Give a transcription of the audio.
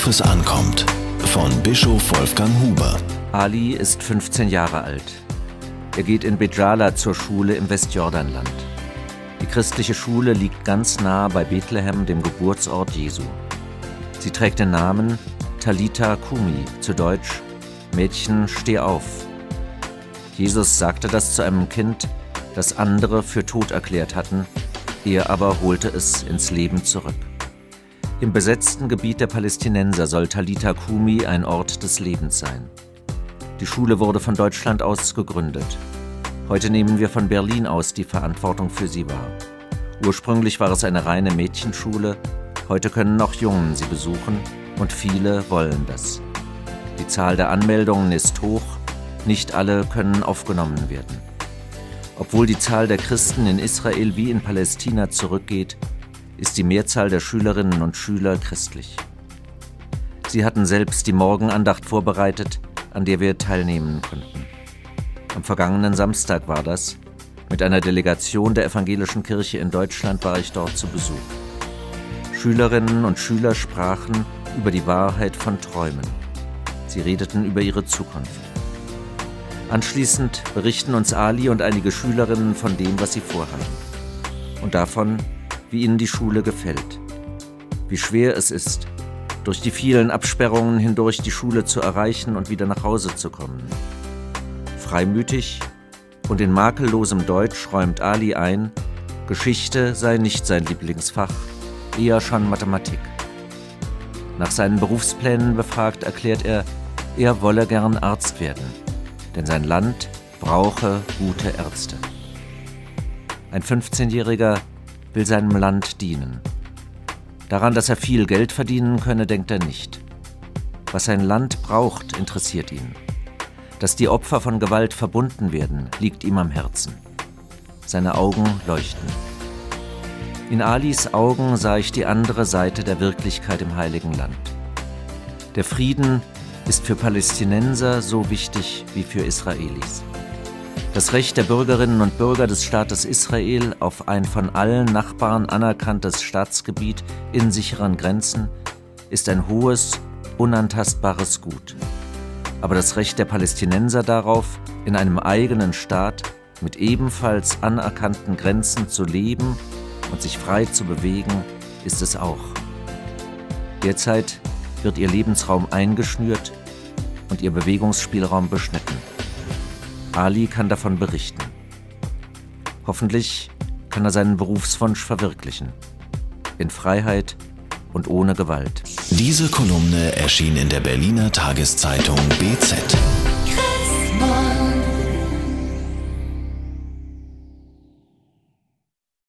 Worauf es ankommt. Von Bischof Wolfgang Huber. Ali ist 15 Jahre alt. Er geht in Bejala zur Schule im Westjordanland. Die christliche Schule liegt ganz nah bei Bethlehem, dem Geburtsort Jesu. Sie trägt den Namen Talita Kumi, zu Deutsch Mädchen, steh auf. Jesus sagte das zu einem Kind, das andere für tot erklärt hatten, er aber holte es ins Leben zurück. Im besetzten Gebiet der Palästinenser soll Talita Kumi ein Ort des Lebens sein. Die Schule wurde von Deutschland aus gegründet. Heute nehmen wir von Berlin aus die Verantwortung für sie wahr. Ursprünglich war es eine reine Mädchenschule, heute können auch Jungen sie besuchen und viele wollen das. Die Zahl der Anmeldungen ist hoch, nicht alle können aufgenommen werden. Obwohl die Zahl der Christen in Israel wie in Palästina zurückgeht, ist die Mehrzahl der Schülerinnen und Schüler christlich. Sie hatten selbst die Morgenandacht vorbereitet, an der wir teilnehmen konnten. Am vergangenen Samstag war das. Mit einer Delegation der evangelischen Kirche in Deutschland war ich dort zu Besuch. Schülerinnen und Schüler sprachen über die Wahrheit von Träumen. Sie redeten über ihre Zukunft. Anschließend berichten uns Ali und einige Schülerinnen von dem, was sie vorhaben. Und davon, wie ihnen die Schule gefällt. Wie schwer es ist, durch die vielen Absperrungen hindurch die Schule zu erreichen und wieder nach Hause zu kommen. Freimütig und in makellosem Deutsch räumt Ali ein, Geschichte sei nicht sein Lieblingsfach, eher schon Mathematik. Nach seinen Berufsplänen befragt, erklärt er, er wolle gern Arzt werden denn sein Land brauche gute Ärzte. Ein 15-Jähriger will seinem Land dienen. Daran, dass er viel Geld verdienen könne, denkt er nicht. Was sein Land braucht, interessiert ihn. Dass die Opfer von Gewalt verbunden werden, liegt ihm am Herzen. Seine Augen leuchten. In Alis Augen sah ich die andere Seite der Wirklichkeit im heiligen Land. Der Frieden ist für Palästinenser so wichtig wie für Israelis. Das Recht der Bürgerinnen und Bürger des Staates Israel auf ein von allen Nachbarn anerkanntes Staatsgebiet in sicheren Grenzen ist ein hohes, unantastbares Gut. Aber das Recht der Palästinenser darauf, in einem eigenen Staat mit ebenfalls anerkannten Grenzen zu leben und sich frei zu bewegen, ist es auch. Derzeit wird ihr Lebensraum eingeschnürt und ihr Bewegungsspielraum beschnitten. Ali kann davon berichten. Hoffentlich kann er seinen Berufswunsch verwirklichen. In Freiheit und ohne Gewalt. Diese Kolumne erschien in der Berliner Tageszeitung BZ.